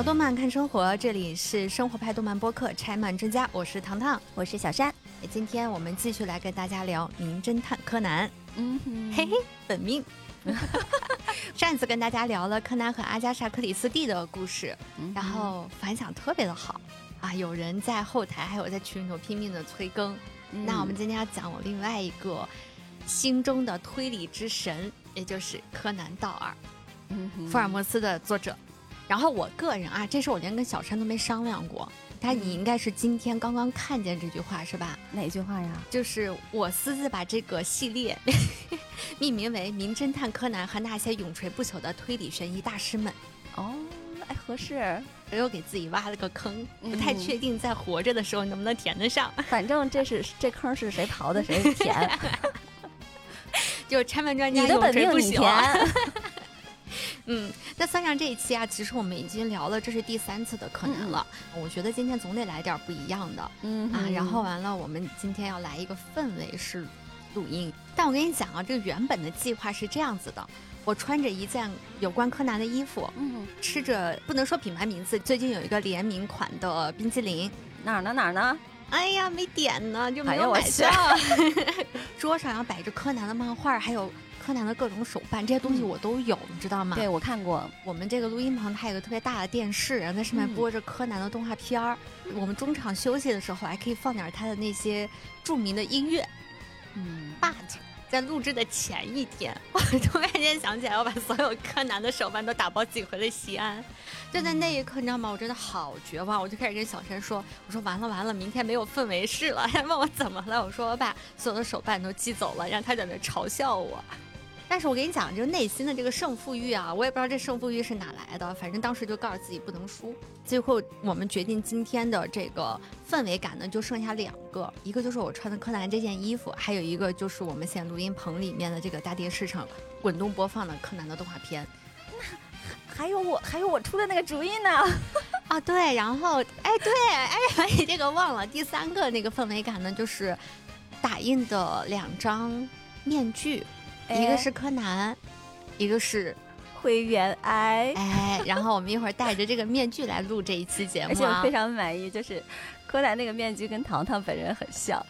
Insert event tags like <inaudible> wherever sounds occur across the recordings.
聊动漫看生活，这里是生活派动漫播客拆漫专家，我是糖糖，我是小山。今天我们继续来跟大家聊《名侦探柯南》。嗯哼，嘿嘿，本命。<laughs> 上一次跟大家聊了柯南和阿加莎·克里斯蒂的故事，然后反响特别的好啊！有人在后台，还有在群里头拼命的催更。那我们今天要讲我另外一个心中的推理之神，也就是柯南道尔，福尔摩斯的作者。然后我个人啊，这事我连跟小山都没商量过。但你应该是今天刚刚看见这句话是吧？哪句话呀？就是我私自把这个系列 <laughs> 命名为《名侦探柯南和那些永垂不朽的推理悬疑大师们》。哦，哎，合适。我又给自己挖了个坑，不太确定在活着的时候能不能填得上。反正这是这坑是谁刨的谁填。<laughs> 就拆门 <laughs> 专家，你的本命你填。<laughs> 嗯，那算上这一期啊，其实我们已经聊了，这是第三次的柯南了。我觉得今天总得来点不一样的，嗯啊，然后完了，我们今天要来一个氛围式录音。但我跟你讲啊，这个原本的计划是这样子的：我穿着一件有关柯南的衣服，嗯，吃着不能说品牌名字，最近有一个联名款的冰淇淋，哪儿呢哪儿呢？哎呀，没点呢，就没有买上。<laughs> <laughs> 桌上要摆着柯南的漫画，还有。柯南的各种手办，这些东西我都有，你知道吗？对，我看过。我们这个录音棚它有个特别大的电视，然后在上面播着柯南的动画片儿。我们中场休息的时候还可以放点他的那些著名的音乐。嗯，but 在录制的前一天，我突然间想起来，我把所有柯南的手办都打包寄回了西安。就在那一刻，你知道吗？我真的好绝望，我就开始跟小陈说：“我说完了完了，明天没有氛围室了。<laughs> ”他问我怎么了，我说我把所有的手办都寄走了，让他在那嘲笑我。但是我跟你讲，就内心的这个胜负欲啊，我也不知道这胜负欲是哪来的。反正当时就告诉自己不能输。最后我们决定今天的这个氛围感呢，就剩下两个，一个就是我穿的柯南这件衣服，还有一个就是我们现在录音棚里面的这个大电视上滚动播放的柯南的动画片。那还有我，还有我出的那个主意呢。<laughs> 啊，对，然后哎，对，哎，你这个忘了。第三个那个氛围感呢，就是打印的两张面具。一个是柯南，一个是灰原哀，哎，然后我们一会儿戴着这个面具来录这一期节目，而且我非常满意，就是柯南那个面具跟糖糖本人很像，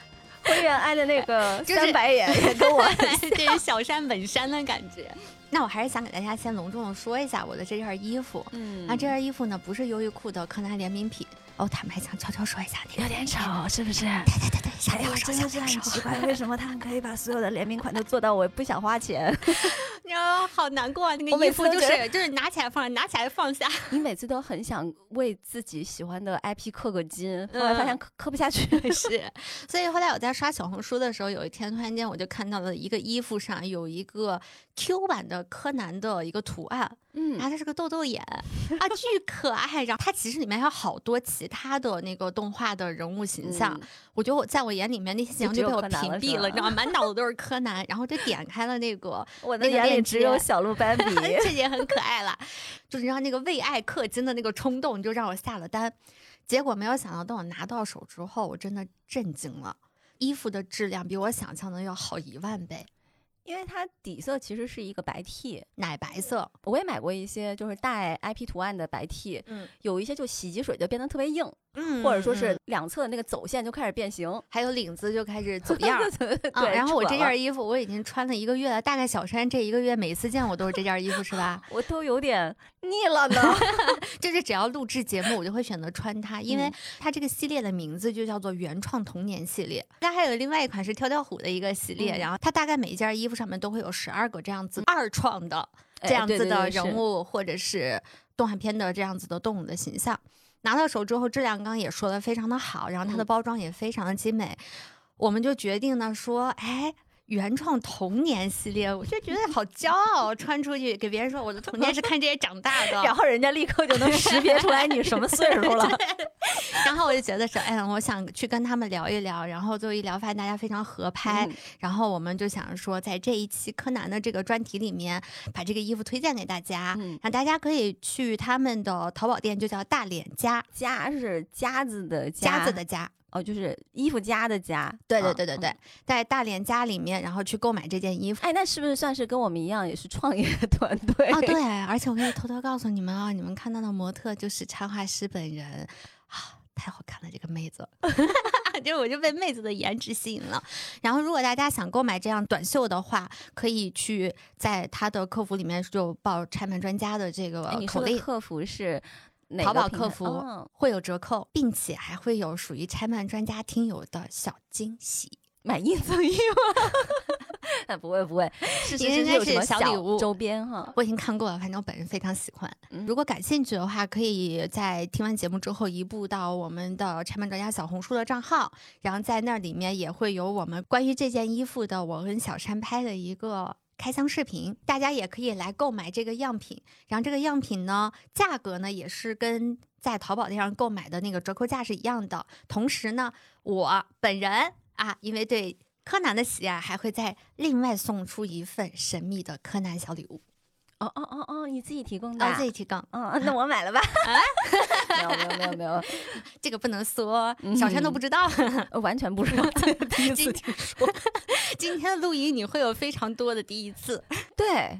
灰原哀的那个 <laughs> 三白眼也跟我，<laughs> 这是小山本山的感觉。那我还是想给大家先隆重的说一下我的这件衣服，嗯，那这件衣服呢不是优衣库的柯南联名品。哦，坦白讲，悄悄说一下，有点丑，是不是？对对对对，小点声，真的是很奇怪，为什么他们可以把所有的联名款都做到我不想花钱？<laughs> 你说好难过啊！那个衣服就是就是拿起来放，拿起来放下。你每次都很想为自己喜欢的 IP 刻个金，后来发现刻刻不下去。<laughs> <laughs> 是，所以后来我在刷小红书的时候，有一天突然间我就看到了一个衣服上有一个 Q 版的柯南的一个图案。嗯，然后它是个豆豆眼啊，巨可爱。然后它其实里面还有好多其他的那个动画的人物形象，我觉得我在我眼里面那些形象就被我屏蔽了，你知道吗？满脑子都是柯南。然后就点开了那个，<laughs> 我的眼里只有小鹿斑比，<laughs> 这也很可爱了。就是让那个为爱氪金的那个冲动，就让我下了单。结果没有想到，等我拿到手之后，我真的震惊了，衣服的质量比我想象的要好一万倍。因为它底色其实是一个白 T，奶白色。我也买过一些，就是带 IP 图案的白 T，嗯，有一些就洗几水就变得特别硬。嗯，或者说是两侧的那个走线就开始变形，还有领子就开始走样。<laughs> 对，然后我这件衣服我已经穿了一个月了，大概小山这一个月每次见我都是这件衣服，是吧？我都有点 <laughs> 腻了呢。<laughs> 就是只要录制节目，我就会选择穿它，因为它这个系列的名字就叫做原创童年系列。它还有另外一款是跳跳虎的一个系列，然后它大概每一件衣服上面都会有十二个这样子二创的这样子的人物或者是动画片的这样子的动物的形象。拿到手之后，质量刚刚也说的非常的好，然后它的包装也非常的精美，我们就决定呢说，哎。原创童年系列，我就觉得好骄傲，<laughs> 穿出去给别人说我的童年是看这些长大的，<laughs> 然后人家立刻就能识别出来你什么岁数了。<laughs> 然后我就觉得说，哎，我想去跟他们聊一聊，然后最后一聊发现大家非常合拍，然后我们就想说，在这一期柯南的这个专题里面，把这个衣服推荐给大家，让大家可以去他们的淘宝店，就叫大脸家，家是夹子的夹子的夹。哦，就是衣服家的家。对对对对对，在大连家里面，然后去购买这件衣服。哎，那是不是算是跟我们一样，也是创业团队啊？对，而且我可以偷偷告诉你们啊，你们看到的模特就是插画师本人啊。太好看了，这个妹子，<laughs> 就我就被妹子的颜值吸引了。然后，如果大家想购买这样短袖的话，可以去在他的客服里面就报“拆门专家”的这个口令。客服是淘宝客服，会有折扣，并且还会有属于拆漫专家听友的小惊喜，买一赠一吗？<laughs> 不会不会，是应该是小礼物周边哈。我已经看过了，反正我本人非常喜欢。如果感兴趣的话，可以在听完节目之后移步到我们的拆漫专家小红书的账号，然后在那里面也会有我们关于这件衣服的我跟小山拍的一个开箱视频，大家也可以来购买这个样品。然后这个样品呢，价格呢也是跟在淘宝店上购买的那个折扣价是一样的。同时呢，我本人啊，因为对。柯南的喜爱还会再另外送出一份神秘的柯南小礼物。哦哦哦哦，你自己提供的？自己提供。嗯，那我买了吧？<laughs> 没有没有没有没有，<laughs> 这个不能说，小山都不知道，<laughs> 完全不知道，第一次听说。今天的录音你会有非常多的第一次。对。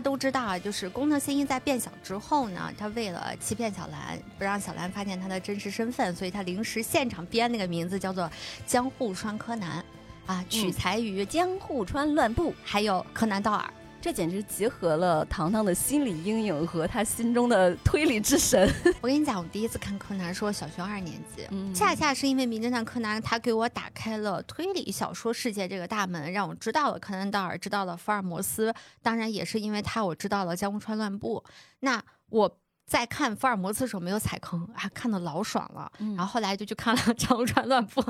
家都知道啊，就是工藤新一在变小之后呢，他为了欺骗小兰，不让小兰发现他的真实身份，所以他临时现场编那个名字叫做江户川柯南，啊，取材于江户川乱步，还有柯南道尔。这简直结合了糖糖的心理阴影和他心中的推理之神。<laughs> 我跟你讲，我第一次看柯南是我小学二年级，恰恰是因为名侦探柯南，他给我打开了推理小说世界这个大门，让我知道了柯南道尔，知道了福尔摩斯。当然，也是因为他，我知道了江户川乱步。那我在看福尔摩斯的时候没有踩坑，啊，看的老爽了。然后后来就去看了江户川乱步。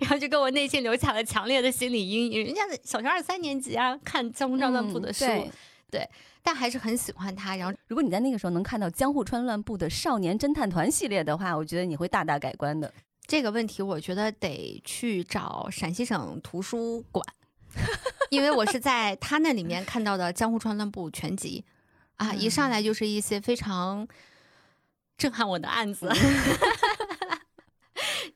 然后就给我内心留下了强烈的心理阴影。人家小学二三年级啊，看《江户川乱步》的书，对，但还是很喜欢他。然后，如果你在那个时候能看到《江户川乱步》的少年侦探团系列的话，我觉得你会大大改观的。这个问题，我觉得得去找陕西省图书馆，<laughs> 因为我是在他那里面看到的《江户川乱步》全集啊，一上来就是一些非常震撼我的案子。<laughs>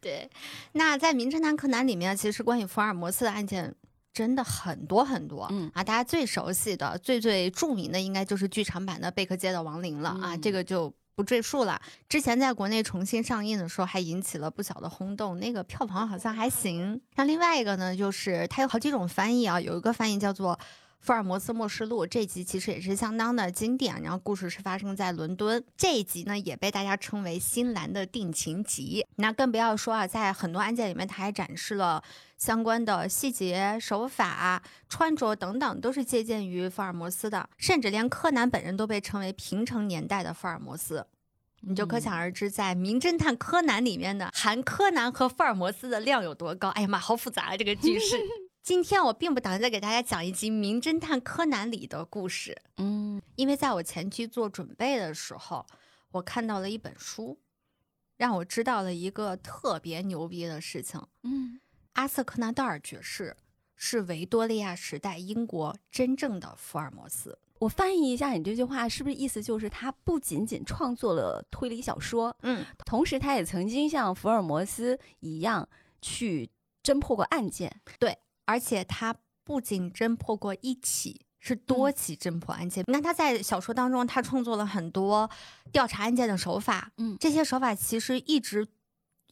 对，那在《名侦探柯南》里面，其实关于福尔摩斯的案件真的很多很多。嗯啊，大家最熟悉的、最最著名的，应该就是剧场版的贝克街的亡灵了啊，这个就不赘述了。之前在国内重新上映的时候，还引起了不小的轰动，那个票房好像还行。那另外一个呢，就是它有好几种翻译啊，有一个翻译叫做。《福尔摩斯末世录》这集其实也是相当的经典，然后故事是发生在伦敦。这一集呢，也被大家称为新兰的定情集。那更不要说啊，在很多案件里面，他还展示了相关的细节、手法、穿着等等，都是借鉴于福尔摩斯的。甚至连柯南本人都被称为平成年代的福尔摩斯，你就可想而知，在《名侦探柯南》里面的含柯南和福尔摩斯的量有多高。哎呀妈，好复杂啊，这个句式。<laughs> 今天我并不打算再给大家讲一集《名侦探柯南》里的故事，嗯，因为在我前期做准备的时候，我看到了一本书，让我知道了一个特别牛逼的事情，嗯，阿瑟·柯南道尔爵士是维多利亚时代英国真正的福尔摩斯。我翻译一下你这句话，是不是意思就是他不仅仅创作了推理小说，嗯，同时他也曾经像福尔摩斯一样去侦破过案件，对。而且他不仅侦破过一起，是多起侦破案件。那他在小说当中，他创作了很多调查案件的手法。嗯，这些手法其实一直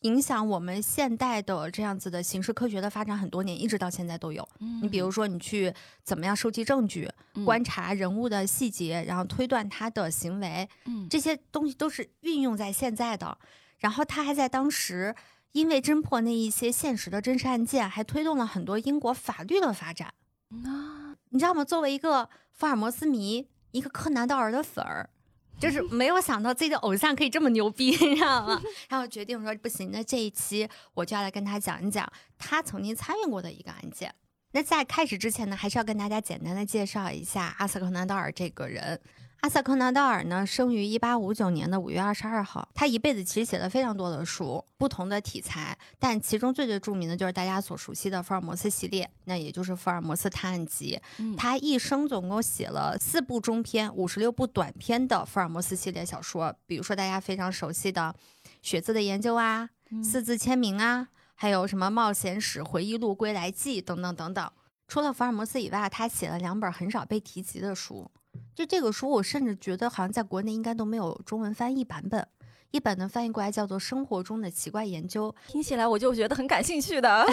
影响我们现代的这样子的刑事科学的发展很多年，一直到现在都有。你比如说，你去怎么样收集证据，观察人物的细节，然后推断他的行为，嗯，这些东西都是运用在现在的。然后他还在当时。因为侦破那一些现实的真实案件，还推动了很多英国法律的发展。啊，你知道吗？作为一个福尔摩斯迷，一个柯南道尔的粉儿，就是 <laughs> 没有想到自己的偶像可以这么牛逼，<laughs> 你知道吗？然后决定说不行，那这一期我就要来跟他讲一讲他曾经参与过的一个案件。那在开始之前呢，还是要跟大家简单的介绍一下阿瑟·柯南道尔这个人。阿瑟·柯南道尔呢，生于一八五九年的五月二十二号。他一辈子其实写了非常多的书，不同的题材，但其中最最著名的就是大家所熟悉的福尔摩斯系列，那也就是《福尔摩斯探案集》。他一生总共写了四部中篇、五十六部短篇的福尔摩斯系列小说，比如说大家非常熟悉的《血字的研究》啊，《四字签名》啊，还有什么《冒险史回忆录》《归来记》等等等等。除了福尔摩斯以外，他写了两本很少被提及的书。就这个书，我甚至觉得好像在国内应该都没有中文翻译版本。一本呢翻译过来叫做《生活中的奇怪研究》，听起来我就觉得很感兴趣的。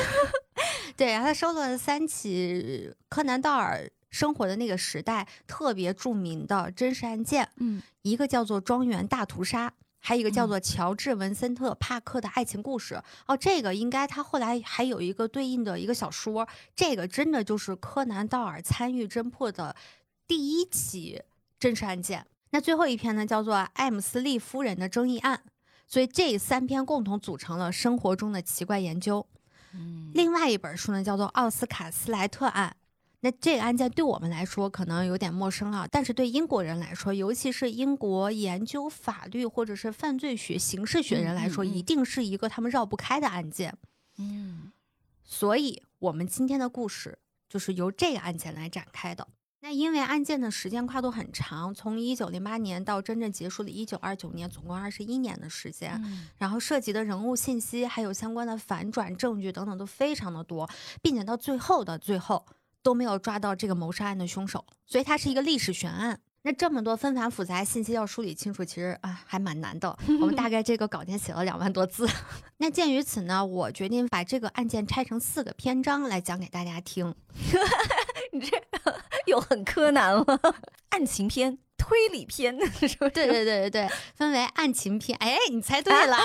<laughs> 对，然后他收录了三起柯南道尔生活的那个时代特别著名的真实案件。嗯，一个叫做庄园大屠杀，还有一个叫做乔治文森特帕克的爱情故事。哦，这个应该他后来还有一个对应的一个小说。这个真的就是柯南道尔参与侦破的。第一起真实案件，那最后一篇呢，叫做艾姆斯利夫人的争议案。所以这三篇共同组成了生活中的奇怪研究。嗯，另外一本书呢，叫做奥斯卡斯莱特案。那这个案件对我们来说可能有点陌生啊，但是对英国人来说，尤其是英国研究法律或者是犯罪学、刑事学人来说，一定是一个他们绕不开的案件。嗯，所以我们今天的故事就是由这个案件来展开的。那因为案件的时间跨度很长，从一九零八年到真正结束的一九二九年，总共二十一年的时间，然后涉及的人物信息，还有相关的反转证据等等都非常的多，并且到最后的最后都没有抓到这个谋杀案的凶手，所以它是一个历史悬案。那这么多纷繁复杂信息要梳理清楚，其实啊还蛮难的。我们大概这个稿件写了两万多字。<laughs> 那鉴于此呢，我决定把这个案件拆成四个篇章来讲给大家听。<laughs> 你这 <laughs> 又很柯南了，案情篇、推理篇，是不是？对对对对对，分为案情篇。哎，你猜对了，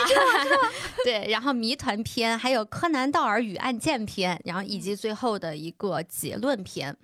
对。然后谜团篇，还有柯南道尔与案件篇，然后以及最后的一个结论篇。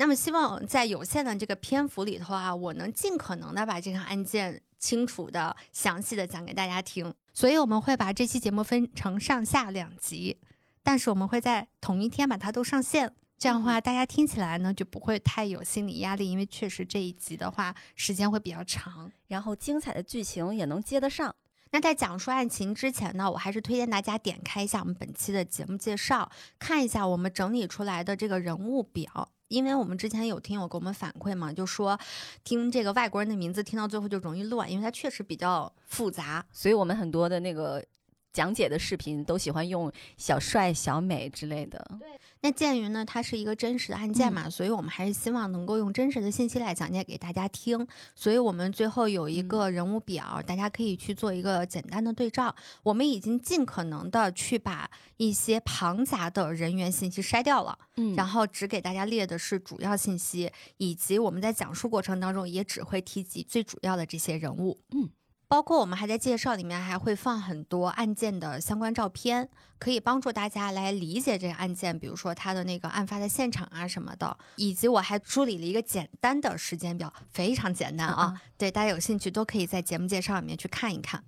那么，希望在有限的这个篇幅里头啊，我能尽可能的把这个案件清楚的、详细的讲给大家听。所以，我们会把这期节目分成上下两集，但是我们会在同一天把它都上线。这样的话，大家听起来呢就不会太有心理压力，因为确实这一集的话时间会比较长，然后精彩的剧情也能接得上。那在讲述案情之前呢，我还是推荐大家点开一下我们本期的节目介绍，看一下我们整理出来的这个人物表。因为我们之前有听友给我们反馈嘛，就说听这个外国人的名字听到最后就容易乱，因为它确实比较复杂，所以我们很多的那个讲解的视频都喜欢用小帅、小美之类的。对。那鉴于呢，它是一个真实的案件嘛，所以我们还是希望能够用真实的信息来讲解给大家听。所以我们最后有一个人物表，大家可以去做一个简单的对照。我们已经尽可能的去把一些庞杂的人员信息筛掉了，嗯，然后只给大家列的是主要信息，以及我们在讲述过程当中也只会提及最主要的这些人物，嗯。包括我们还在介绍里面还会放很多案件的相关照片，可以帮助大家来理解这个案件，比如说它的那个案发的现场啊什么的，以及我还梳理了一个简单的时间表，非常简单啊。对大家有兴趣都可以在节目介绍里面去看一看。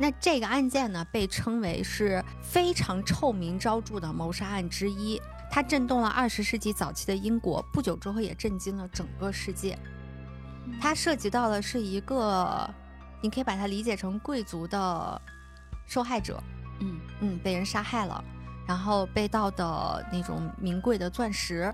那这个案件呢，被称为是非常臭名昭著的谋杀案之一。它震动了二十世纪早期的英国，不久之后也震惊了整个世界。它涉及到的是一个，你可以把它理解成贵族的受害者，嗯嗯，被人杀害了，然后被盗的那种名贵的钻石。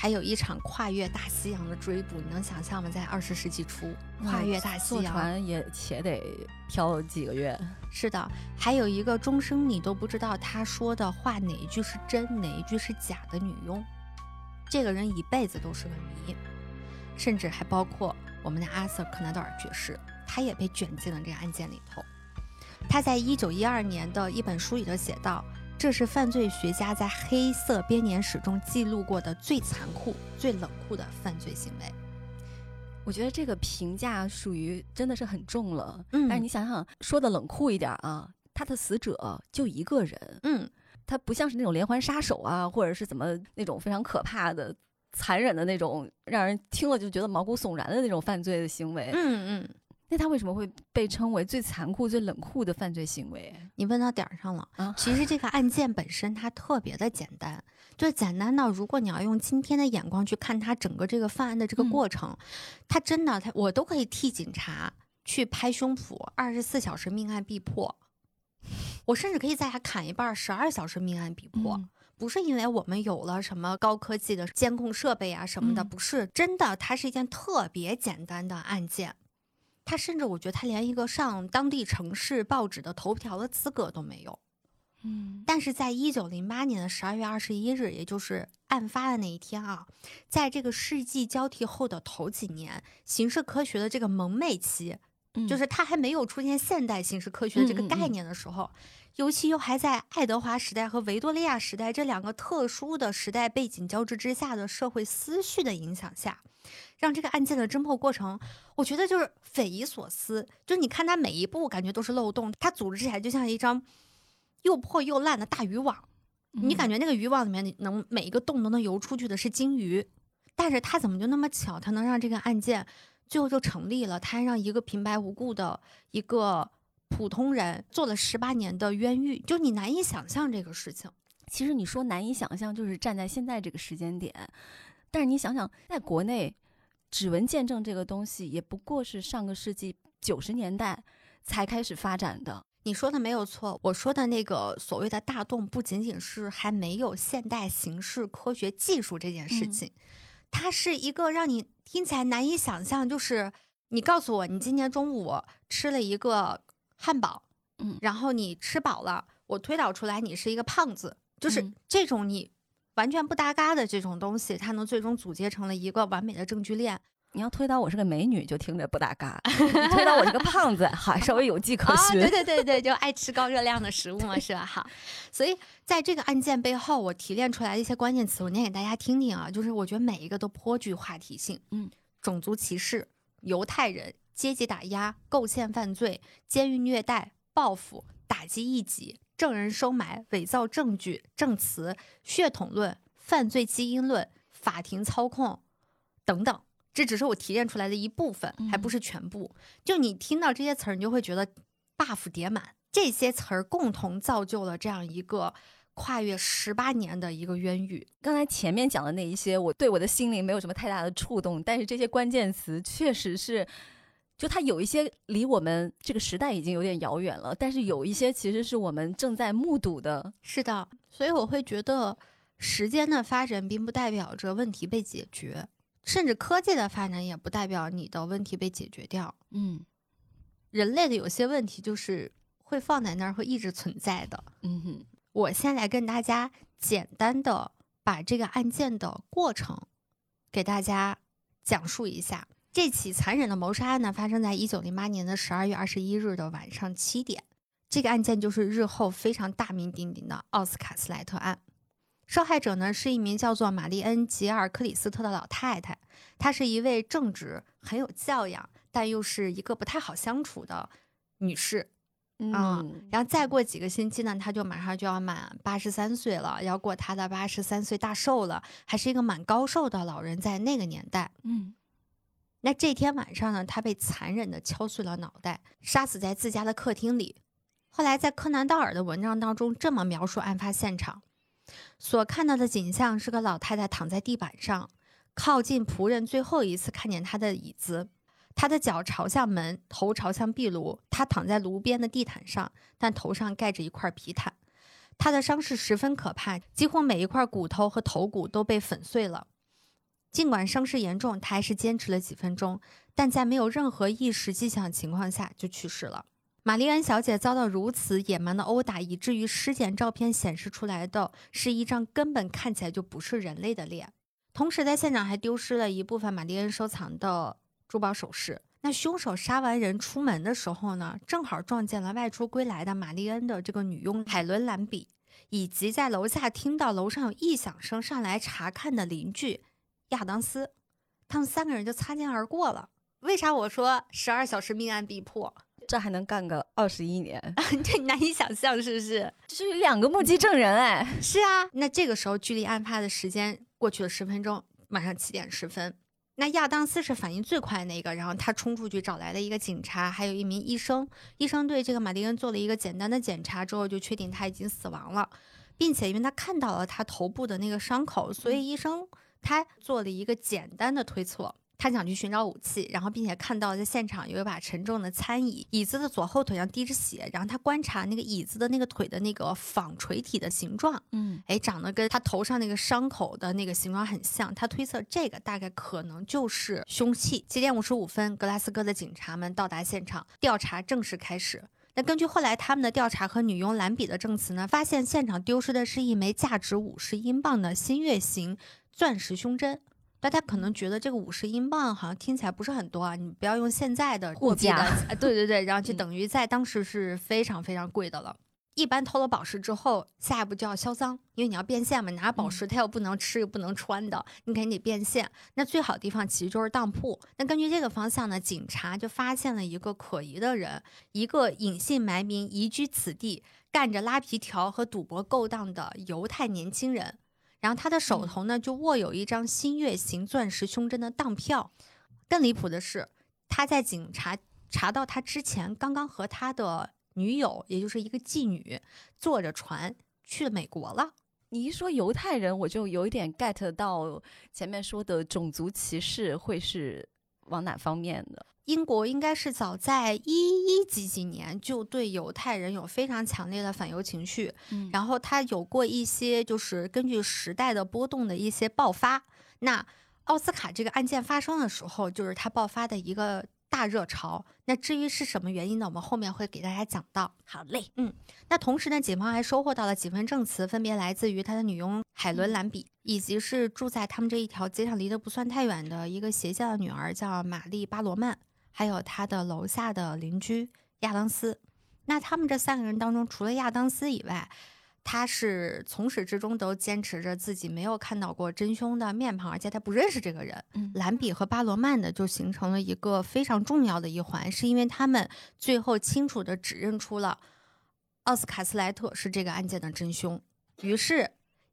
还有一场跨越大西洋的追捕，你能想象吗？在二十世纪初，跨越大西洋，坐船也且得漂几个月。是的，还有一个终生你都不知道他说的话哪一句是真，哪一句是假的女佣。这个人一辈子都是个谜，甚至还包括我们的阿瑟·柯南道尔爵士，他也被卷进了这个案件里头。他在一九一二年的一本书里头写道。这是犯罪学家在黑色编年史中记录过的最残酷、最冷酷的犯罪行为。我觉得这个评价属于真的是很重了。嗯，但是你想想，说的冷酷一点啊，他的死者就一个人。嗯，他不像是那种连环杀手啊，或者是怎么那种非常可怕的、残忍的那种，让人听了就觉得毛骨悚然的那种犯罪的行为。嗯嗯，那他为什么会被称为最残酷、最冷酷的犯罪行为？你问到点儿上了啊！其实这个案件本身它特别的简单，就简单到如果你要用今天的眼光去看他整个这个犯案的这个过程，他真的，他我都可以替警察去拍胸脯，二十四小时命案必破。我甚至可以在它砍一半，十二小时命案必破。不是因为我们有了什么高科技的监控设备啊什么的，不是真的，它是一件特别简单的案件。他甚至我觉得他连一个上当地城市报纸的头条的资格都没有，嗯，但是在一九零八年的十二月二十一日，也就是案发的那一天啊，在这个世纪交替后的头几年，刑事科学的这个蒙昧期，就是他还没有出现现代刑事科学的这个概念的时候，尤其又还在爱德华时代和维多利亚时代这两个特殊的时代背景交织之下的社会思绪的影响下。让这个案件的侦破过程，我觉得就是匪夷所思。就是你看他每一步，感觉都是漏洞，他组织起来就像一张又破又烂的大渔网。你感觉那个渔网里面能每一个洞都能游出去的是金鱼，但是他怎么就那么巧，他能让这个案件最后就成立了？他还让一个平白无故的一个普通人做了十八年的冤狱，就你难以想象这个事情。其实你说难以想象，就是站在现在这个时间点。但是你想想，在国内，指纹见证这个东西也不过是上个世纪九十年代才开始发展的。你说的没有错，我说的那个所谓的大洞，不仅仅是还没有现代形式科学技术这件事情，它是一个让你听起来难以想象。就是你告诉我，你今天中午吃了一个汉堡，嗯，然后你吃饱了，我推导出来你是一个胖子，就是这种你。完全不搭嘎的这种东西，它能最终组接成了一个完美的证据链。你要推导我是个美女，就听着不搭嘎；推导我是个 <laughs> 胖子，还稍微有迹可循。对对对对，就爱吃高热量的食物嘛，是吧？好，所以在这个案件背后，我提炼出来的一些关键词，我念给大家听听啊。就是我觉得每一个都颇具话题性。嗯，种族歧视、犹太人、阶级打压、构陷犯罪、监狱虐待、报复、打击异己。证人收买、伪造证据、证词、血统论、犯罪基因论、法庭操控等等，这只是我提炼出来的一部分，还不是全部。就你听到这些词儿，你就会觉得 buff 叠满。这些词儿共同造就了这样一个跨越十八年的一个冤狱。刚才前面讲的那一些，我对我的心灵没有什么太大的触动，但是这些关键词确实是。就它有一些离我们这个时代已经有点遥远了，但是有一些其实是我们正在目睹的。是的，所以我会觉得时间的发展并不代表着问题被解决，甚至科技的发展也不代表你的问题被解决掉。嗯，人类的有些问题就是会放在那儿，会一直存在的。嗯哼，我先来跟大家简单的把这个案件的过程给大家讲述一下。这起残忍的谋杀案呢，发生在一九零八年的十二月二十一日的晚上七点。这个案件就是日后非常大名鼎鼎的奥斯卡斯莱特案。受害者呢是一名叫做玛丽恩·吉尔克里斯特的老太太，她是一位正直、很有教养，但又是一个不太好相处的女士。嗯，然后再过几个星期呢，她就马上就要满八十三岁了，要过她的八十三岁大寿了，还是一个蛮高寿的老人，在那个年代。嗯。那这天晚上呢，他被残忍的敲碎了脑袋，杀死在自家的客厅里。后来在柯南道尔的文章当中这么描述案发现场：所看到的景象是个老太太躺在地板上，靠近仆人最后一次看见她的椅子，她的脚朝向门，头朝向壁炉。她躺在炉边的地毯上，但头上盖着一块皮毯。她的伤势十分可怕，几乎每一块骨头和头骨都被粉碎了。尽管伤势严重，他还是坚持了几分钟，但在没有任何意识迹象情况下就去世了。玛丽安小姐遭到如此野蛮的殴打，以至于尸检照片显示出来的是一张根本看起来就不是人类的脸。同时，在现场还丢失了一部分玛丽安收藏的珠宝首饰。那凶手杀完人出门的时候呢，正好撞见了外出归来的玛丽安的这个女佣海伦·兰比，以及在楼下听到楼上有异响声上来查看的邻居。亚当斯，他们三个人就擦肩而过了。为啥我说十二小时命案必破？这还能干个二十一年？<laughs> 这难以想象，是不是？就是有两个目击证人哎。<laughs> 是啊，那这个时候距离案发的时间过去了十分钟，晚上七点十分。那亚当斯是反应最快那个，然后他冲出去找来了一个警察，还有一名医生。医生对这个马丁恩做了一个简单的检查之后，就确定他已经死亡了，并且因为他看到了他头部的那个伤口，所以医生他做了一个简单的推测。他想去寻找武器，然后并且看到在现场有一把沉重的餐椅，椅子的左后腿上滴着血。然后他观察那个椅子的那个腿的那个纺锤体的形状，嗯，哎，长得跟他头上那个伤口的那个形状很像。他推测这个大概可能就是凶器。七点五十五分，格拉斯哥的警察们到达现场，调查正式开始。那根据后来他们的调查和女佣兰比的证词呢，发现现场丢失的是一枚价值五十英镑的新月形钻石胸针。大家可能觉得这个五十英镑好像听起来不是很多啊，你不要用现在的货币的，对对对，然后就等于在当时是非常非常贵的了。一般偷了宝石之后，下一步就要销赃，因为你要变现嘛，拿宝石它又不能吃又不能穿的，你肯定得变现。那最好的地方其实就是当铺。那根据这个方向呢，警察就发现了一个可疑的人，一个隐姓埋名、移居此地、干着拉皮条和赌博勾当的犹太年轻人。然后他的手头呢，就握有一张新月形钻石胸针的当票。更离谱的是，他在警察查到他之前，刚刚和他的女友，也就是一个妓女，坐着船去了美国了。你一说犹太人，我就有一点 get 到前面说的种族歧视会是往哪方面的。英国应该是早在一一几几年就对犹太人有非常强烈的反犹情绪，嗯，然后他有过一些就是根据时代的波动的一些爆发。那奥斯卡这个案件发生的时候，就是他爆发的一个大热潮。那至于是什么原因呢？我们后面会给大家讲到。好嘞，嗯，那同时呢，警方还收获到了几份证词，分别来自于他的女佣海伦·兰比，以及是住在他们这一条街上离得不算太远的一个邪教的女儿，叫玛丽·巴罗曼。还有他的楼下的邻居亚当斯，那他们这三个人当中，除了亚当斯以外，他是从始至终都坚持着自己没有看到过真凶的面庞，而且他不认识这个人。兰比和巴罗曼的就形成了一个非常重要的一环，是因为他们最后清楚的指认出了奥斯卡斯莱特是这个案件的真凶，于是。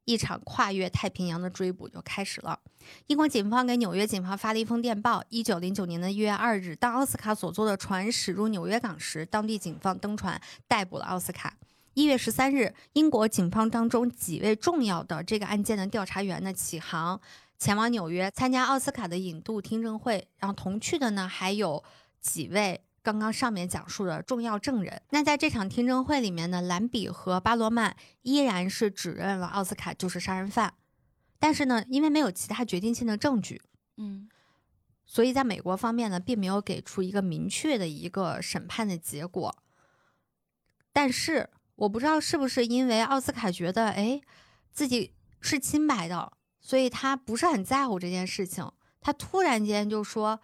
一场跨越太平洋的追捕就开始了。英国警方给纽约警方发了一封电报。一九零九年的一月二日，当奥斯卡所坐的船驶入纽约港时，当地警方登船逮捕了奥斯卡。一月十三日，英国警方当中几位重要的这个案件的调查员呢起航，前往纽约参加奥斯卡的引渡听证会。然后同去的呢还有几位。刚刚上面讲述的重要证人，那在这场听证会里面呢，兰比和巴罗曼依然是指认了奥斯卡就是杀人犯，但是呢，因为没有其他决定性的证据，嗯，所以在美国方面呢，并没有给出一个明确的一个审判的结果。但是我不知道是不是因为奥斯卡觉得，哎，自己是清白的，所以他不是很在乎这件事情，他突然间就说，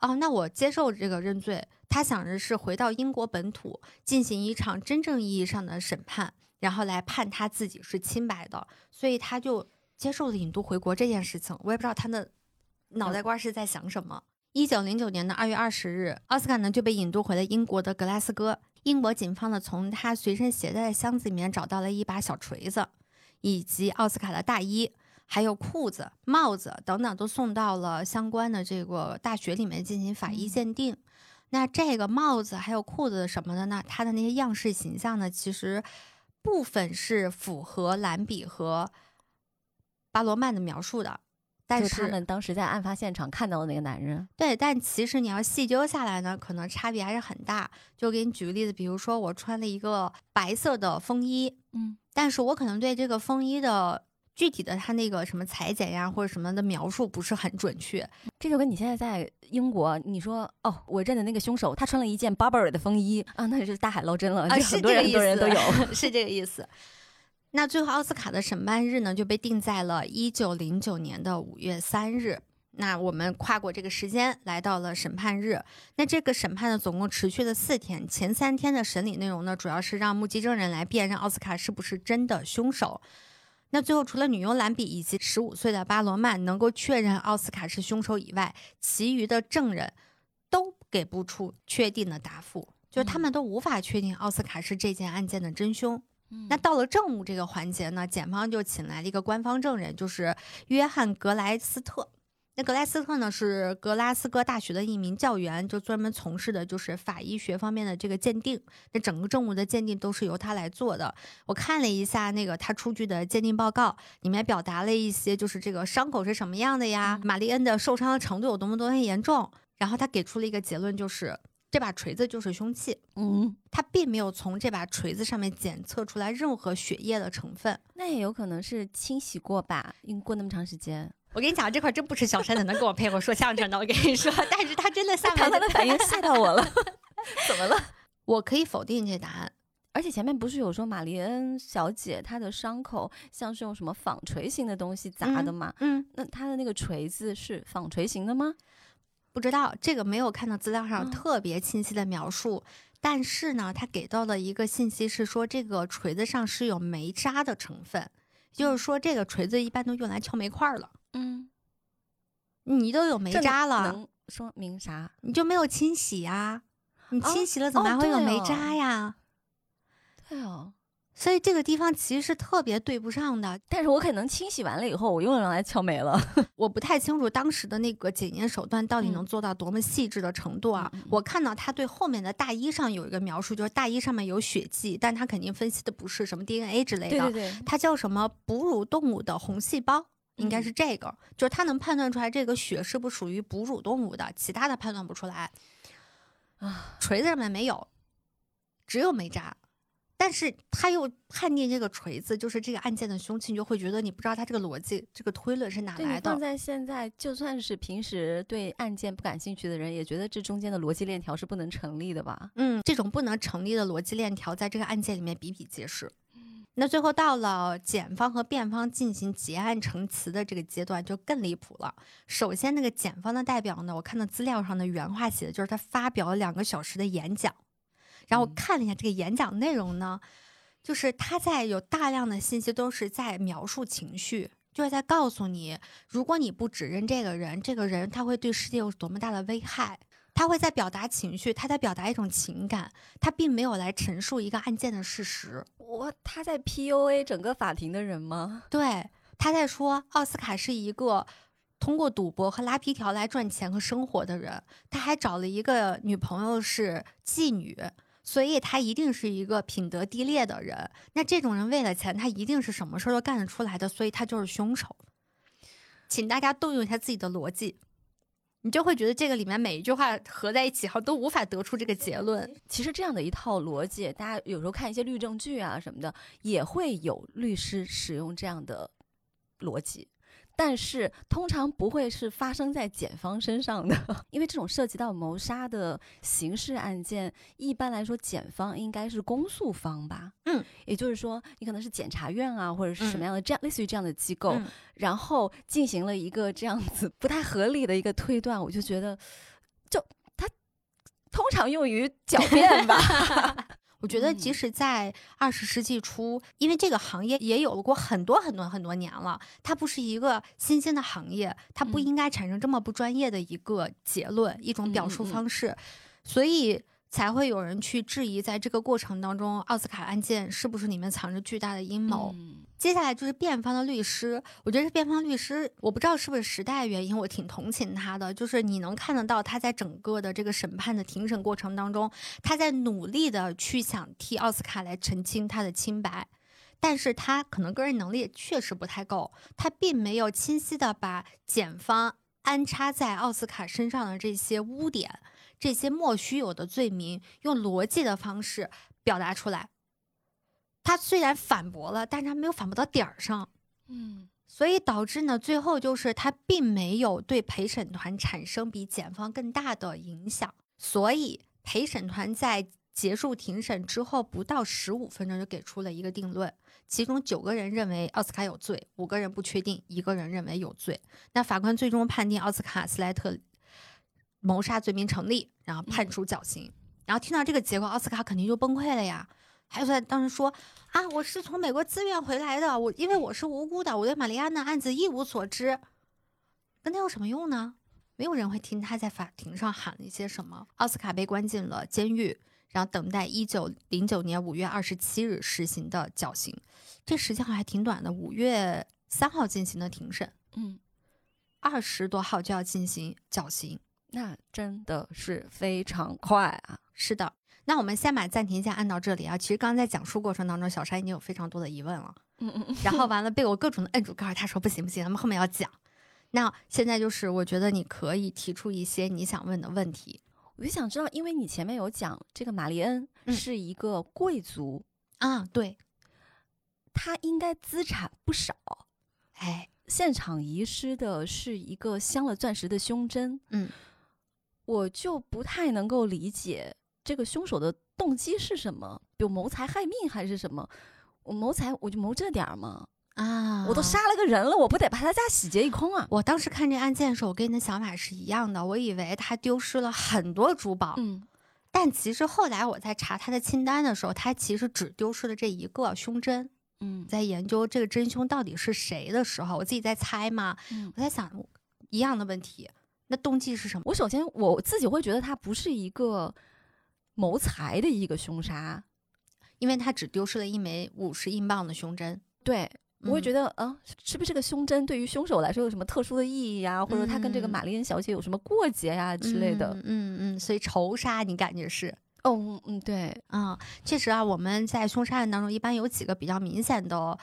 哦，那我接受这个认罪。他想着是回到英国本土进行一场真正意义上的审判，然后来判他自己是清白的，所以他就接受了引渡回国这件事情。我也不知道他的脑袋瓜是在想什么。一九零九年的二月二十日，奥斯卡呢就被引渡回了英国的格拉斯哥。英国警方呢从他随身携带的箱子里面找到了一把小锤子，以及奥斯卡的大衣、还有裤子、帽子等等，都送到了相关的这个大学里面进行法医鉴定。那这个帽子还有裤子什么的呢？它的那些样式形象呢？其实部分是符合兰比和巴罗曼的描述的，但是他们当时在案发现场看到的那个男人，对，但其实你要细究下来呢，可能差别还是很大。就给你举个例子，比如说我穿了一个白色的风衣，嗯，但是我可能对这个风衣的。具体的他那个什么裁剪呀或者什么的描述不是很准确，这就跟你现在在英国，你说哦，我认的那个凶手，他穿了一件 Burberry 的风衣啊，那就是大海捞针了，啊，很多人很多人都有，<laughs> 是这个意思。那最后奥斯卡的审判日呢，就被定在了一九零九年的五月三日。那我们跨过这个时间，来到了审判日。那这个审判呢，总共持续了四天，前三天的审理内容呢，主要是让目击证人来辨认奥斯卡是不是真的凶手。那最后，除了女佣兰比以及十五岁的巴罗曼能够确认奥斯卡是凶手以外，其余的证人都给不出确定的答复，就是他们都无法确定奥斯卡是这件案件的真凶。那到了证物这个环节呢，检方就请来了一个官方证人，就是约翰格莱斯特。那格莱斯特呢，是格拉斯哥大学的一名教员，就专门从事的就是法医学方面的这个鉴定。那整个证物的鉴定都是由他来做的。我看了一下那个他出具的鉴定报告，里面表达了一些就是这个伤口是什么样的呀，玛丽恩的受伤的程度有多么多么严重。然后他给出了一个结论，就是这把锤子就是凶器。嗯，他并没有从这把锤子上面检测出来任何血液的成分。那也有可能是清洗过吧？因为过那么长时间。我跟你讲，这块真不是小山才能跟我配合说相声的。我跟你说，但是他真的下面的反应吓到我了。<laughs> 怎么了？<laughs> 我可以否定这答案。而且前面不是有说玛丽恩小姐她的伤口像是用什么纺锤形的东西砸的吗？嗯，那她的那个锤子是纺锤形的吗？不知道，这个没有看到资料上特别清晰的描述。但是呢，他给到的一个信息是说，这个锤子上是有煤渣的成分，就是说这个锤子一般都用来敲煤块了。嗯，你都有煤渣了，能说明啥？你就没有清洗呀？你清洗了怎么还会有煤渣呀？对哦，所以这个地方其实是特别对不上的。但是我可能清洗完了以后，我又用来敲煤了。<laughs> 我不太清楚当时的那个检验手段到底能做到多么细致的程度啊。我看到他对后面的大衣上有一个描述，就是大衣上面有血迹，但他肯定分析的不是什么 DNA 之类的。对对对，它叫什么哺乳动物的红细胞。应该是这个，就是他能判断出来这个血是不是属于哺乳动物的，其他的判断不出来。啊，锤子上面没有，只有煤渣，但是他又判定这个锤子就是这个案件的凶器，你就会觉得你不知道他这个逻辑、这个推论是哪来的。放在现在，就算是平时对案件不感兴趣的人，也觉得这中间的逻辑链条是不能成立的吧？嗯，这种不能成立的逻辑链条，在这个案件里面比比皆是。那最后到了检方和辩方进行结案陈词的这个阶段，就更离谱了。首先，那个检方的代表呢，我看到资料上的原话写的就是他发表了两个小时的演讲，然后我看了一下这个演讲内容呢，就是他在有大量的信息都是在描述情绪，就是在告诉你，如果你不指认这个人，这个人他会对世界有多么大的危害。他会在表达情绪，他在表达一种情感，他并没有来陈述一个案件的事实。我他在 PUA 整个法庭的人吗？对，他在说奥斯卡是一个通过赌博和拉皮条来赚钱和生活的人，他还找了一个女朋友是妓女，所以他一定是一个品德低劣的人。那这种人为了钱，他一定是什么事儿都干得出来的，所以他就是凶手。请大家动用一下自己的逻辑。你就会觉得这个里面每一句话合在一起，好都无法得出这个结论。其实这样的一套逻辑，大家有时候看一些律政剧啊什么的，也会有律师使用这样的逻辑。但是通常不会是发生在检方身上的，<laughs> 因为这种涉及到谋杀的刑事案件，一般来说检方应该是公诉方吧？嗯，也就是说你可能是检察院啊，或者是什么样的这样类似于这样的机构，然后进行了一个这样子不太合理的一个推断，我就觉得，就他通常用于狡辩吧。<laughs> 我觉得，即使在二十世纪初，因为这个行业也有过很多很多很多年了，它不是一个新兴的行业，它不应该产生这么不专业的一个结论，一种表述方式，所以。才会有人去质疑，在这个过程当中，奥斯卡案件是不是里面藏着巨大的阴谋？接下来就是辩方的律师，我觉得辩方律师，我不知道是不是时代原因，我挺同情他的。就是你能看得到他在整个的这个审判的庭审过程当中，他在努力的去想替奥斯卡来澄清他的清白，但是他可能个人能力确实不太够，他并没有清晰的把检方安插在奥斯卡身上的这些污点。这些莫须有的罪名，用逻辑的方式表达出来。他虽然反驳了，但是他没有反驳到点儿上。嗯，所以导致呢，最后就是他并没有对陪审团产生比检方更大的影响。所以陪审团在结束庭审之后不到十五分钟就给出了一个定论，其中九个人认为奥斯卡有罪，五个人不确定，一个人认为有罪。那法官最终判定奥斯卡斯莱特。谋杀罪名成立，然后判处绞刑。然后听到这个结果，奥斯卡肯定就崩溃了呀。还有在当时说啊，我是从美国自愿回来的，我因为我是无辜的，我对玛丽安娜案子一无所知。跟他有什么用呢？没有人会听他在法庭上喊了一些什么。奥斯卡被关进了监狱，然后等待一九零九年五月二十七日实行的绞刑。这时间还挺短的，五月三号进行的庭审。嗯。二十多号就要进行绞刑，那真的是非常快啊！是的，那我们先把暂停键按到这里啊。其实刚才在讲述过程当中，小山已经有非常多的疑问了，嗯嗯，然后 <laughs> 完了被我各种的摁住，告诉他说不行不行，咱们后面要讲。那现在就是我觉得你可以提出一些你想问的问题，我就想知道，因为你前面有讲这个玛丽恩是一个贵族啊，对，他应该资产不少，哎。现场遗失的是一个镶了钻石的胸针，嗯，我就不太能够理解这个凶手的动机是什么，有谋财害命还是什么？我谋财我就谋这点儿嘛，啊，我都杀了个人了，我不得把他家洗劫一空啊！我当时看这案件的时候，我跟你的想法是一样的，我以为他丢失了很多珠宝，嗯，但其实后来我在查他的清单的时候，他其实只丢失了这一个胸针。嗯，在研究这个真凶到底是谁的时候，我自己在猜嘛。我在想一样的问题，那动机是什么？我首先我自己会觉得他不是一个谋财的一个凶杀，因为他只丢失了一枚五十英镑的胸针。对，我会觉得啊，是不是这个胸针对于凶手来说有什么特殊的意义呀？或者他跟这个玛丽恩小姐有什么过节呀之类的？嗯嗯，所以仇杀你感觉是？哦，嗯，对，啊，确实啊，我们在凶杀案当中，一般有几个比较明显的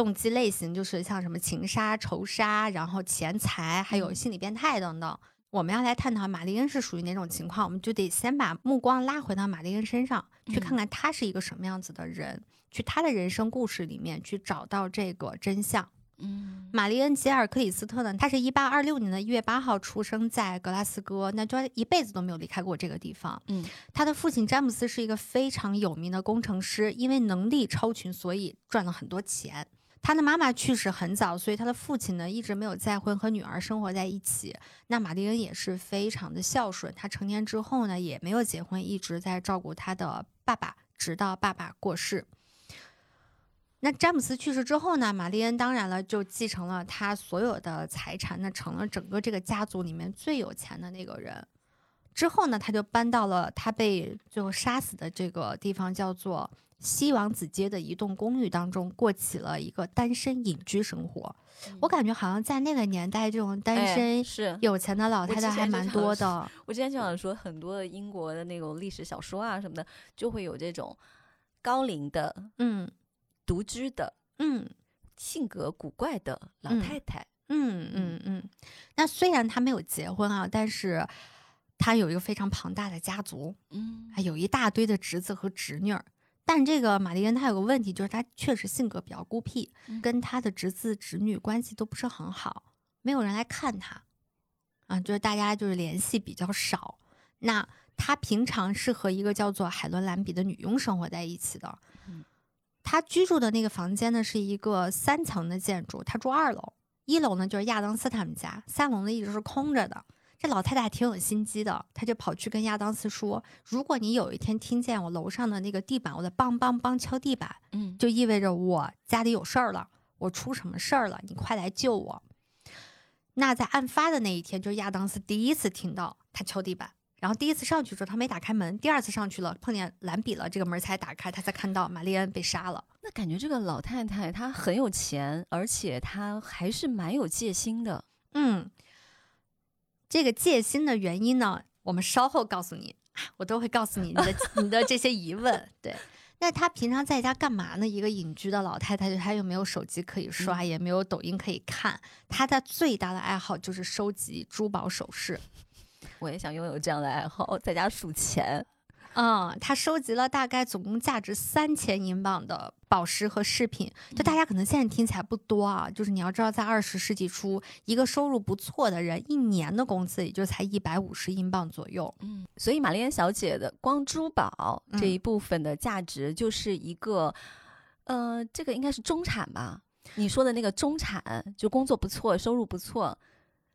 动机类型，就是像什么情杀、仇杀，然后钱财，还有心理变态等等。我们要来探讨玛丽恩是属于哪种情况，我们就得先把目光拉回到玛丽恩身上，去看看她是一个什么样子的人，去她的人生故事里面去找到这个真相。嗯，玛丽恩·吉尔克里斯特呢？他是一八二六年的一月八号出生在格拉斯哥，那就一辈子都没有离开过这个地方。嗯，他的父亲詹姆斯是一个非常有名的工程师，因为能力超群，所以赚了很多钱。他的妈妈去世很早，所以他的父亲呢一直没有再婚，和女儿生活在一起。那玛丽恩也是非常的孝顺，他成年之后呢也没有结婚，一直在照顾他的爸爸，直到爸爸过世。那詹姆斯去世之后呢？玛丽恩当然了，就继承了他所有的财产，那成了整个这个家族里面最有钱的那个人。之后呢，他就搬到了他被最后杀死的这个地方，叫做西王子街的一栋公寓当中，过起了一个单身隐居生活。我感觉好像在那个年代，这种单身是有钱的老太太还蛮多 <laughs> 的。我之前就想说，很多的英国的那种历史小说啊什么的，就会有这种高龄的，嗯。独居的，嗯，性格古怪的老太太，嗯嗯嗯。那虽然她没有结婚啊，但是她有一个非常庞大的家族，嗯，还有一大堆的侄子和侄女儿。但这个玛丽恩她有个问题，就是她确实性格比较孤僻，跟她的侄子侄女关系都不是很好，没有人来看她，啊，就是大家就是联系比较少。那她平常是和一个叫做海伦兰比的女佣生活在一起的。他居住的那个房间呢，是一个三层的建筑。他住二楼，一楼呢就是亚当斯他们家，三楼呢一直是空着的。这老太太挺有心机的，她就跑去跟亚当斯说：“如果你有一天听见我楼上的那个地板，我在梆梆梆敲地板，嗯，就意味着我家里有事儿了，我出什么事儿了，你快来救我。”那在案发的那一天，就是亚当斯第一次听到他敲地板。然后第一次上去时候，他没打开门。第二次上去了，碰见蓝比了，这个门才打开，他才看到玛丽安被杀了。那感觉这个老太太她很有钱，而且她还是蛮有戒心的。嗯，这个戒心的原因呢，我们稍后告诉你，我都会告诉你你的 <laughs> 你的这些疑问。对，那她平常在家干嘛呢？一个隐居的老太太，她又没有手机可以刷，也没有抖音可以看，她的最大的爱好就是收集珠宝首饰。我也想拥有这样的爱好，在家数钱。嗯，他收集了大概总共价值三千英镑的宝石和饰品。就大家可能现在听起来不多啊，就是你要知道，在二十世纪初，一个收入不错的人，一年的工资也就才一百五十英镑左右。嗯，所以玛丽安小姐的光珠宝这一部分的价值，就是一个，呃，这个应该是中产吧？你说的那个中产，就工作不错，收入不错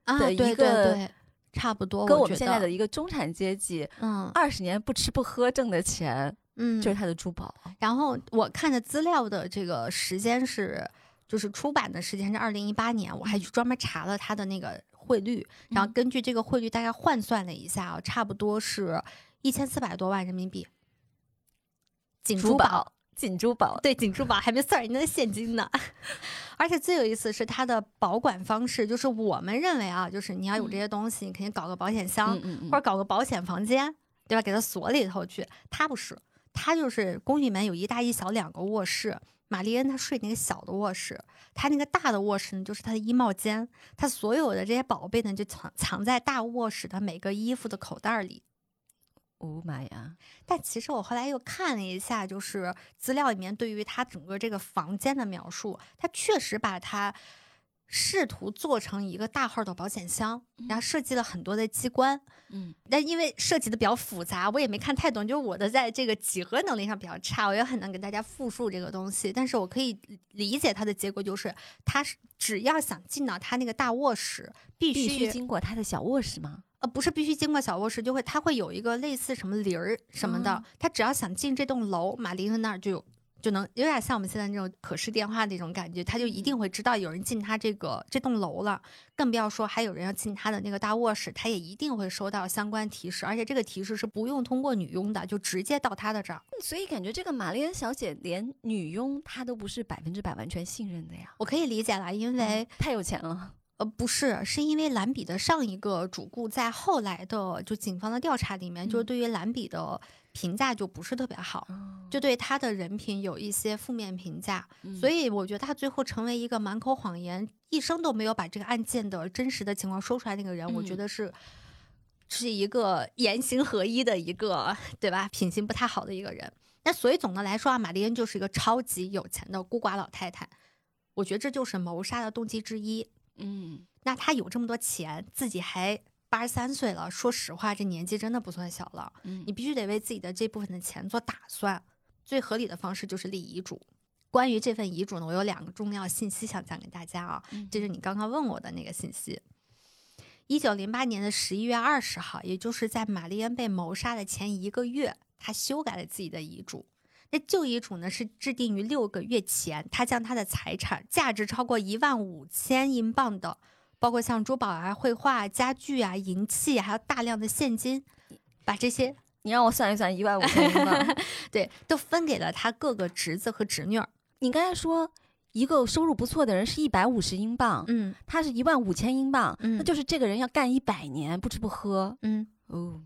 的一个。差不多，跟我们现在的一个中产阶级，嗯，二十年不吃不喝挣的钱，嗯，就是他的珠宝。然后我看的资料的这个时间是，就是出版的时间是二零一八年，我还去专门查了他的那个汇率，然后根据这个汇率大概换算了一下啊，差不多是一千四百多万人民币。珠宝金珠宝，对，金珠宝还没算人家的现金呢。而且最有意思是它的保管方式，就是我们认为啊，就是你要有这些东西，你肯定搞个保险箱，或者搞个保险房间，对吧？给它锁里头去。它不是，它就是公寓里面有一大一小两个卧室。玛丽恩她睡那个小的卧室，她那个大的卧室呢，就是她的衣帽间。她所有的这些宝贝呢，就藏藏在大卧室的每个衣服的口袋里。哦妈呀！但其实我后来又看了一下，就是资料里面对于他整个这个房间的描述，他确实把它试图做成一个大号的保险箱，然后设计了很多的机关。嗯，但因为设计的比较复杂，我也没看太懂。就我的在这个几何能力上比较差，我也很难给大家复述这个东西。但是我可以理解它的结果，就是他是只要想进到他那个大卧室，必须经过他的小卧室吗？不是必须经过小卧室，就会它会有一个类似什么铃儿什么的。他只要想进这栋楼，马林那儿就有，就能有点像我们现在那种可视电话那种感觉，他就一定会知道有人进他这个这栋楼了。更不要说还有人要进他的那个大卧室，他也一定会收到相关提示，而且这个提示是不用通过女佣的，就直接到他的这儿。所以感觉这个玛丽恩小姐连女佣她都不是百分之百完全信任的呀。我可以理解了，因为太有钱了。呃，不是，是因为兰比的上一个主顾在后来的就警方的调查里面，就是对于兰比的评价就不是特别好，就对他的人品有一些负面评价，所以我觉得他最后成为一个满口谎言，一生都没有把这个案件的真实的情况说出来那个人，我觉得是是一个言行合一的一个，对吧？品行不太好的一个人。那所以总的来说啊，玛丽恩就是一个超级有钱的孤寡老太太，我觉得这就是谋杀的动机之一。嗯，那他有这么多钱，自己还八十三岁了。说实话，这年纪真的不算小了。嗯，你必须得为自己的这部分的钱做打算。最合理的方式就是立遗嘱。关于这份遗嘱呢，我有两个重要信息想讲给大家啊。这是你刚刚问我的那个信息。一九零八年的十一月二十号，也就是在玛丽恩被谋杀的前一个月，他修改了自己的遗嘱。那旧遗嘱呢是制定于六个月前，他将他的财产价值超过一万五千英镑的，包括像珠宝啊、绘画、家具啊、银器，还有大量的现金，把这些你让我算一算，一万五千英镑，<laughs> 对，都分给了他各个侄子和侄女儿。你刚才说一个收入不错的人是一百五十英镑，嗯，他是一万五千英镑，嗯，那就是这个人要干一百年不吃不喝，嗯哦，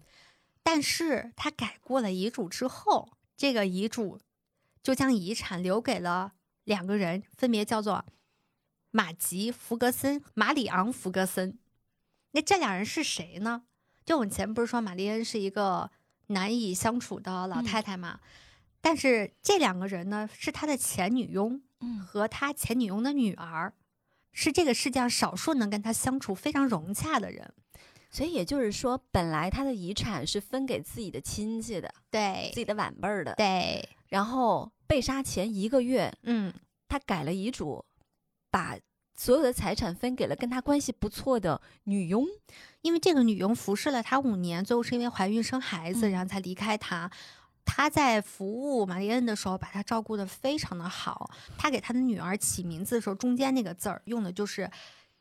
但是他改过了遗嘱之后。这个遗嘱就将遗产留给了两个人，分别叫做马吉·福格森、马里昂·福格森。那这俩人是谁呢？就我们前不是说玛丽恩是一个难以相处的老太太吗？但是这两个人呢，是他的前女佣，和他前女佣的女儿，是这个世界上少数能跟他相处非常融洽的人。所以也就是说，本来他的遗产是分给自己的亲戚的，对，自己的晚辈儿的，对。然后被杀前一个月，嗯，他改了遗嘱，把所有的财产分给了跟他关系不错的女佣，因为这个女佣服侍了他五年，最后是因为怀孕生孩子，然后才离开他。他在服务玛丽恩的时候，把她照顾的非常的好。他给他的女儿起名字的时候，中间那个字儿用的就是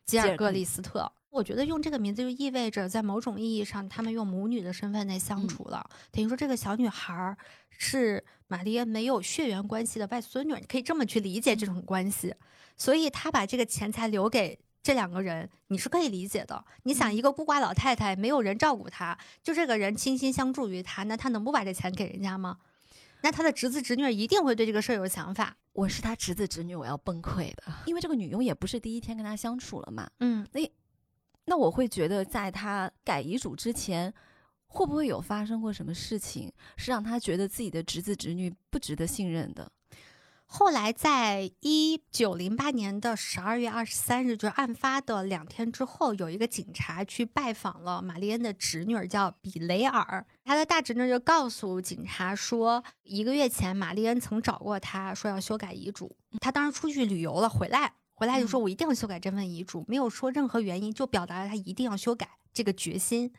吉尔格里斯特。我觉得用这个名字就意味着，在某种意义上，他们用母女的身份在相处了。等于说，这个小女孩是玛丽安没有血缘关系的外孙女，你可以这么去理解这种关系。所以，他把这个钱财留给这两个人，你是可以理解的。你想，一个孤寡老太太没有人照顾她，就这个人倾心相助于她，那她能不把这钱给人家吗？那他的侄子侄女一定会对这个事儿有想法。我是他侄子侄女，我要崩溃的，因为这个女佣也不是第一天跟他相处了嘛。嗯，那。那我会觉得，在他改遗嘱之前，会不会有发生过什么事情，是让他觉得自己的侄子侄女不值得信任的？后来，在一九零八年的十二月二十三日，就是案发的两天之后，有一个警察去拜访了玛丽恩的侄女，叫比雷尔。他的大侄女就告诉警察说，一个月前玛丽恩曾找过他，说要修改遗嘱。他当时出去旅游了，回来。回来就说：“我一定要修改这份遗嘱，没有说任何原因，就表达了他一定要修改这个决心。”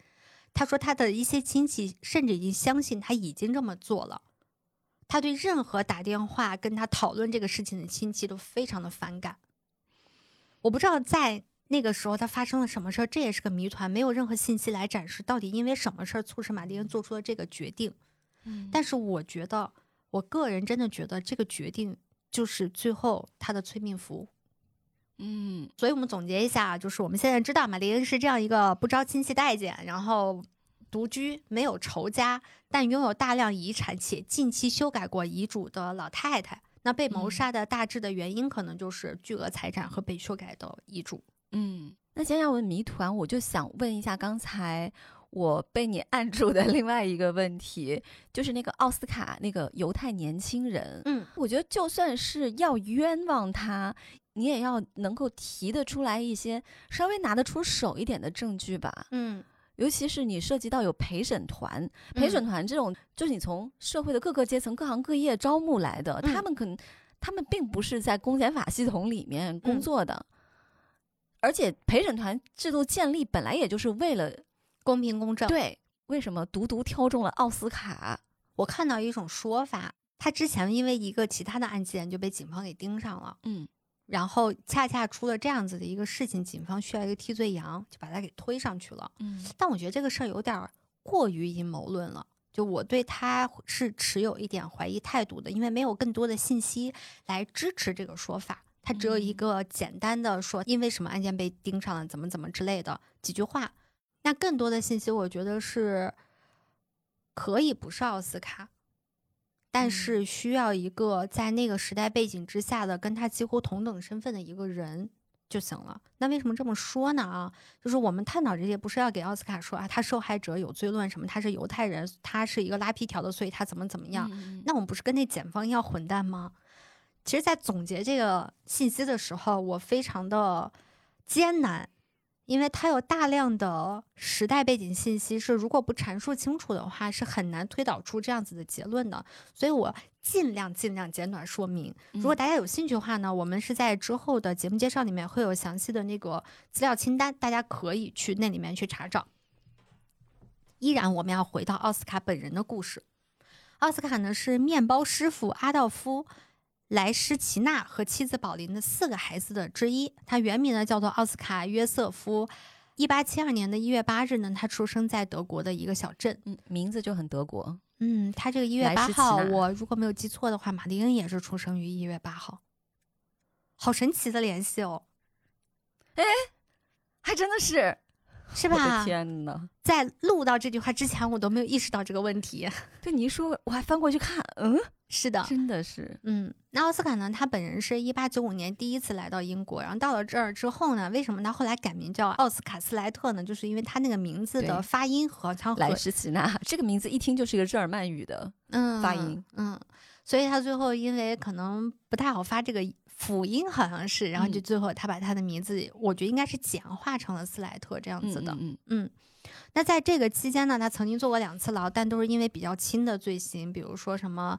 他说：“他的一些亲戚甚至已经相信他已经这么做了。他对任何打电话跟他讨论这个事情的亲戚都非常的反感。我不知道在那个时候他发生了什么事儿，这也是个谜团，没有任何信息来展示到底因为什么事儿促使马丁恩做出了这个决定。嗯，但是我觉得我个人真的觉得这个决定就是最后他的催命符。嗯，所以我们总结一下，就是我们现在知道玛丽恩是这样一个不招亲戚待见，然后独居，没有仇家，但拥有大量遗产且近期修改过遗嘱的老太太。那被谋杀的大致的原因，可能就是巨额财产和被修改的遗嘱。嗯，那先让我谜团，我就想问一下，刚才我被你按住的另外一个问题，就是那个奥斯卡那个犹太年轻人。嗯，我觉得就算是要冤枉他。你也要能够提得出来一些稍微拿得出手一点的证据吧，嗯，尤其是你涉及到有陪审团，陪审团这种就是你从社会的各个阶层、各行各业招募来的，他们可能他们并不是在公检法系统里面工作的，而且陪审团制度建立本来也就是为了公平公正，对，为什么独独挑中了奥斯卡？我看到一种说法，他之前因为一个其他的案件就被警方给盯上了，嗯。然后恰恰出了这样子的一个事情，警方需要一个替罪羊，就把他给推上去了。嗯，但我觉得这个事儿有点过于阴谋论了，就我对他是持有一点怀疑态度的，因为没有更多的信息来支持这个说法，他只有一个简单的说因为什么案件被盯上了，怎么怎么之类的几句话。那更多的信息，我觉得是可以不是奥斯卡。但是需要一个在那个时代背景之下的跟他几乎同等身份的一个人就行了。那为什么这么说呢？啊，就是我们探讨这些不是要给奥斯卡说啊，他受害者有罪论什么，他是犹太人，他是一个拉皮条的，所以他怎么怎么样？那我们不是跟那检方一样混蛋吗？其实，在总结这个信息的时候，我非常的艰难。因为它有大量的时代背景信息，是如果不阐述清楚的话，是很难推导出这样子的结论的。所以我尽量尽量简短说明。如果大家有兴趣的话呢，我们是在之后的节目介绍里面会有详细的那个资料清单，大家可以去那里面去查找。依然，我们要回到奥斯卡本人的故事。奥斯卡呢是面包师傅阿道夫。莱施齐纳和妻子宝琳的四个孩子的之一，他原名呢叫做奥斯卡约瑟夫。一八七二年的一月八日呢，他出生在德国的一个小镇，嗯，名字就很德国。嗯，他这个一月八号，我如果没有记错的话，马丁恩也是出生于一月八号，好神奇的联系哦。哎，还真的是，是吧？天哪，在录到这句话之前，我都没有意识到这个问题。<laughs> 对你一说，我还翻过去看，嗯。是的，真的是，嗯，那奥斯卡呢？他本人是一八九五年第一次来到英国，然后到了这儿之后呢，为什么他后来改名叫奥斯卡斯莱特呢？就是因为他那个名字的发音好像莱什奇纳这个名字一听就是一个日耳曼语的发音，嗯，所以他最后因为可能不太好发这个辅音，好像是，然后就最后他把他的名字，我觉得应该是简化成了斯莱特这样子的，嗯嗯。那在这个期间呢，他曾经坐过两次牢，但都是因为比较轻的罪行，比如说什么。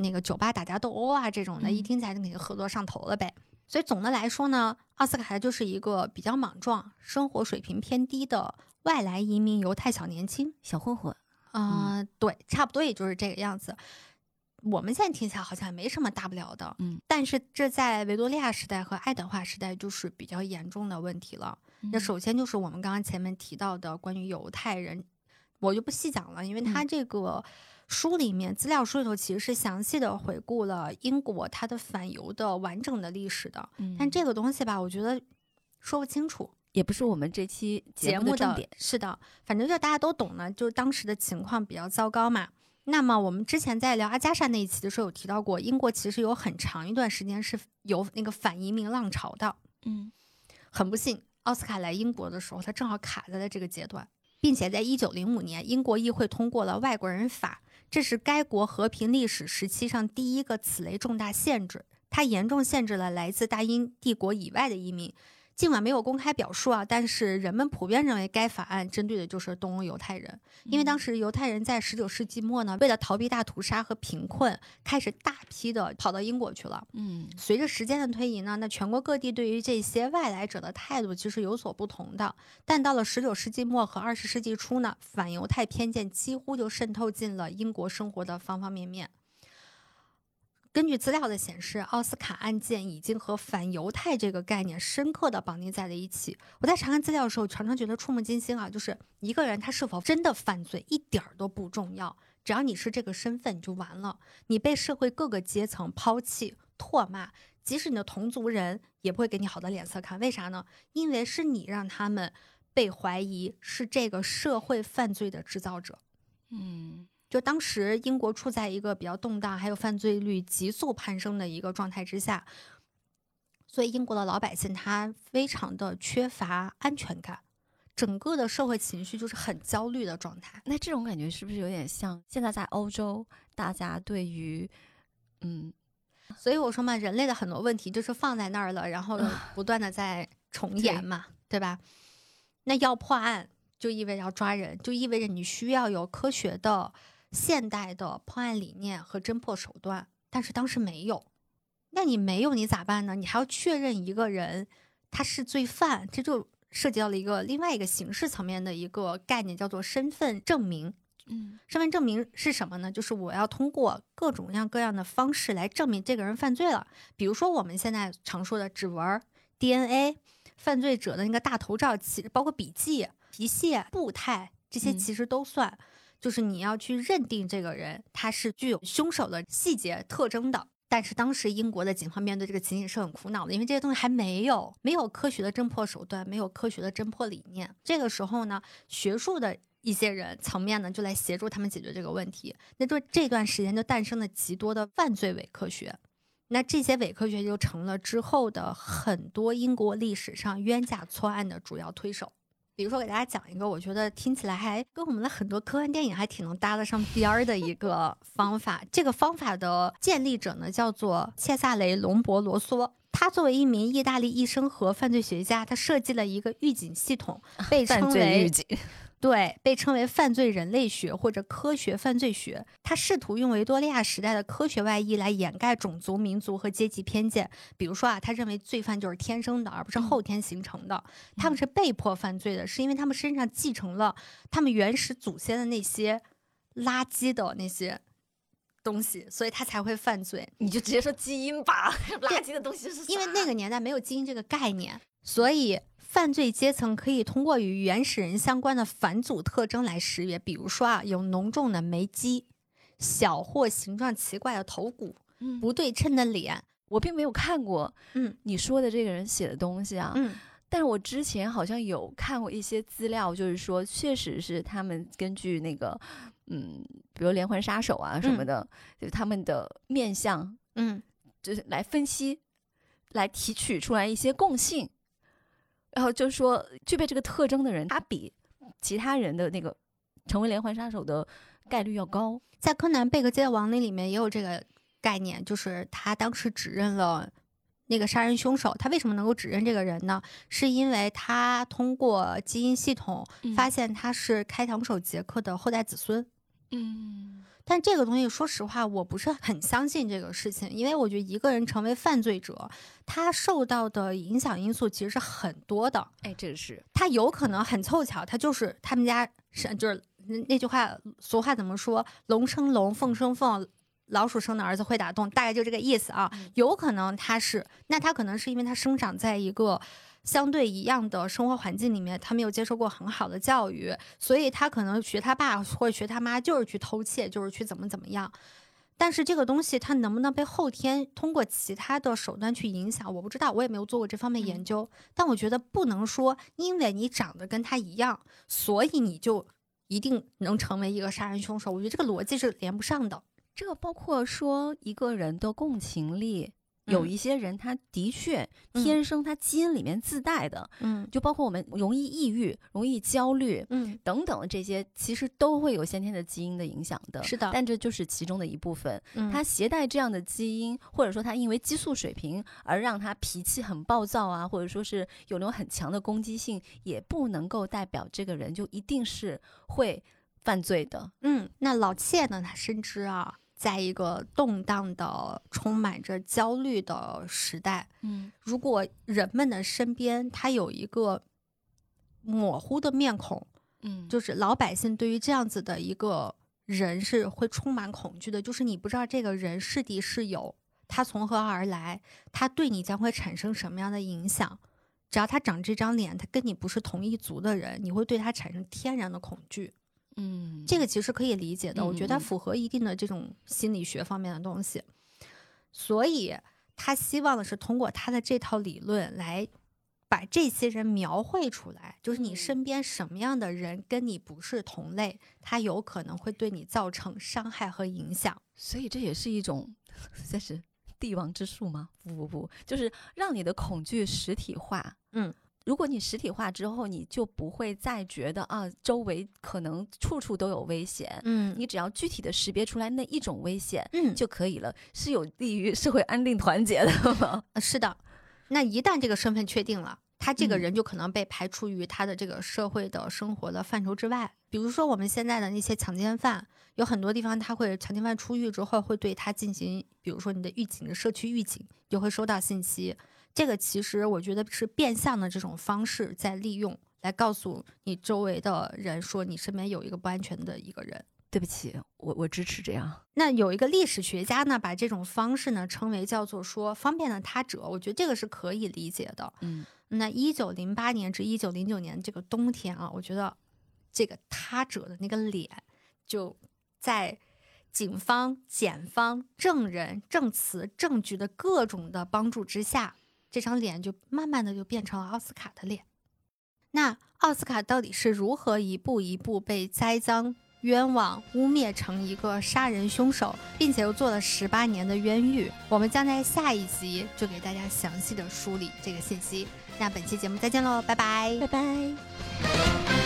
那个酒吧打架斗殴啊，这种的，一听起来就肯定喝多上头了呗。所以总的来说呢，奥斯卡就是一个比较莽撞、生活水平偏低的外来移民犹太小年轻、小混混。啊，对，差不多也就是这个样子。我们现在听起来好像也没什么大不了的，嗯。但是这在维多利亚时代和爱德华时代就是比较严重的问题了。那首先就是我们刚刚前面提到的关于犹太人，我就不细讲了，因为他这个。书里面资料书里头其实是详细的回顾了英国它的反犹的完整的历史的，但这个东西吧，我觉得说不清楚，也不是我们这期节目的重点。是的，反正就大家都懂呢，就当时的情况比较糟糕嘛。那么我们之前在聊阿加莎那一期的时候有提到过，英国其实有很长一段时间是有那个反移民浪潮的。嗯，很不幸，奥斯卡来英国的时候，他正好卡在了这个阶段，并且在一九零五年，英国议会通过了外国人法。这是该国和平历史时期上第一个此类重大限制，它严重限制了来自大英帝国以外的移民。尽管没有公开表述啊，但是人们普遍认为该法案针对的就是东欧犹太人，因为当时犹太人在十九世纪末呢，为了逃避大屠杀和贫困，开始大批的跑到英国去了。嗯，随着时间的推移呢，那全国各地对于这些外来者的态度其实有所不同的。但到了十九世纪末和二十世纪初呢，反犹太偏见几乎就渗透进了英国生活的方方面面。根据资料的显示，奥斯卡案件已经和反犹太这个概念深刻的绑定在了一起。我在查看资料的时候，常常觉得触目惊心啊！就是一个人他是否真的犯罪，一点儿都不重要，只要你是这个身份，你就完了，你被社会各个阶层抛弃、唾骂，即使你的同族人也不会给你好的脸色看。为啥呢？因为是你让他们被怀疑是这个社会犯罪的制造者。嗯，就当时英国处在一个比较动荡，还有犯罪率急速攀升的一个状态之下，所以英国的老百姓他非常的缺乏安全感。整个的社会情绪就是很焦虑的状态。那这种感觉是不是有点像现在在欧洲，大家对于，嗯，所以我说嘛，人类的很多问题就是放在那儿了，然后不断的在重演嘛，对吧？那要破案就意味着要抓人，就意味着你需要有科学的、现代的破案理念和侦破手段。但是当时没有，那你没有你咋办呢？你还要确认一个人他是罪犯，这就。涉及到了一个另外一个形式层面的一个概念，叫做身份证明。嗯，身份证明是什么呢？就是我要通过各种各样各样的方式来证明这个人犯罪了。比如说我们现在常说的指纹、DNA、犯罪者的那个大头照，其包括笔迹、皮屑、步态这些，其实都算。就是你要去认定这个人，他是具有凶手的细节特征的。但是当时英国的警方面对这个情形是很苦恼的，因为这些东西还没有没有科学的侦破手段，没有科学的侦破理念。这个时候呢，学术的一些人层面呢，就来协助他们解决这个问题。那就这段时间就诞生了极多的犯罪伪科学，那这些伪科学就成了之后的很多英国历史上冤假错案的主要推手。比如说，给大家讲一个，我觉得听起来还跟我们的很多科幻电影还挺能搭得上边儿的一个 <laughs> 方法。这个方法的建立者呢，叫做切萨雷·隆博罗梭。他作为一名意大利医生和犯罪学家，他设计了一个预警系统，被 <laughs> 称为。对，被称为犯罪人类学或者科学犯罪学，他试图用维多利亚时代的科学外衣来掩盖种族、民族和阶级偏见。比如说啊，他认为罪犯就是天生的，而不是后天形成的。他们是被迫犯罪的，是因为他们身上继承了他们原始祖先的那些垃圾的那些东西，所以他才会犯罪。你就直接说基因吧，<laughs> 垃圾的东西是？因为那个年代没有基因这个概念，所以。犯罪阶层可以通过与原始人相关的返祖特征来识别，比如说啊，有浓重的眉肌、小或形状奇怪的头骨、不对称的脸。我并没有看过，嗯，你说的这个人写的东西啊，嗯，但是我之前好像有看过一些资料，就是说，确实是他们根据那个，嗯，比如连环杀手啊什么的，就他们的面相，嗯，就是来分析，来提取出来一些共性。然后就说，具备这个特征的人，他比其他人的那个成为连环杀手的概率要高。在柯南·贝克街的亡灵里面也有这个概念，就是他当时指认了那个杀人凶手。他为什么能够指认这个人呢？是因为他通过基因系统发现他是开膛手杰克的后代子孙。嗯。但这个东西，说实话，我不是很相信这个事情，因为我觉得一个人成为犯罪者，他受到的影响因素其实是很多的。哎，这个是他有可能很凑巧，他就是他们家是就是那句话，俗话怎么说？龙生龙，凤生凤，老鼠生的儿子会打洞，大概就这个意思啊。有可能他是，那他可能是因为他生长在一个。相对一样的生活环境里面，他没有接受过很好的教育，所以他可能学他爸或者学他妈，就是去偷窃，就是去怎么怎么样。但是这个东西，他能不能被后天通过其他的手段去影响，我不知道，我也没有做过这方面研究。但我觉得不能说，因为你长得跟他一样，所以你就一定能成为一个杀人凶手。我觉得这个逻辑是连不上的。这个包括说一个人的共情力。有一些人，他的确天生他基因里面自带的，嗯，就包括我们容易抑郁、容易焦虑，嗯，等等这些，其实都会有先天的基因的影响的。是的，但这就是其中的一部分。嗯他携带这样的基因，或者说他因为激素水平而让他脾气很暴躁啊，或者说是有那种很强的攻击性，也不能够代表这个人就一定是会犯罪的。嗯，那老谢呢？他深知啊。在一个动荡的、充满着焦虑的时代，嗯，如果人们的身边他有一个模糊的面孔，嗯，就是老百姓对于这样子的一个人是会充满恐惧的，就是你不知道这个人是敌是友，他从何而来，他对你将会产生什么样的影响。只要他长这张脸，他跟你不是同一族的人，你会对他产生天然的恐惧。嗯，这个其实可以理解的，我觉得符合一定的这种心理学方面的东西。所以他希望的是通过他的这套理论来把这些人描绘出来，就是你身边什么样的人跟你不是同类，他有可能会对你造成伤害和影响。所以这也是一种，<laughs> 算是帝王之术吗？不不不，就是让你的恐惧实体化。嗯。如果你实体化之后，你就不会再觉得啊，周围可能处处都有危险。嗯，你只要具体的识别出来那一种危险，嗯，就可以了，是有利于社会安定团结的吗？是的。那一旦这个身份确定了，他这个人就可能被排除于他的这个社会的生活的范畴之外。比如说我们现在的那些强奸犯，有很多地方他会强奸犯出狱之后会对他进行，比如说你的预警的社区预警就会收到信息。这个其实我觉得是变相的这种方式在利用来告诉你周围的人说你身边有一个不安全的一个人。对不起，我我支持这样。那有一个历史学家呢，把这种方式呢称为叫做说方便的他者。我觉得这个是可以理解的。嗯，那一九零八年至一九零九年这个冬天啊，我觉得这个他者的那个脸就在警方、检方、证人、证词、证据的各种的帮助之下。这张脸就慢慢的就变成了奥斯卡的脸。那奥斯卡到底是如何一步一步被栽赃、冤枉、污蔑成一个杀人凶手，并且又做了十八年的冤狱？我们将在下一集就给大家详细的梳理这个信息。那本期节目再见喽，拜拜，拜拜。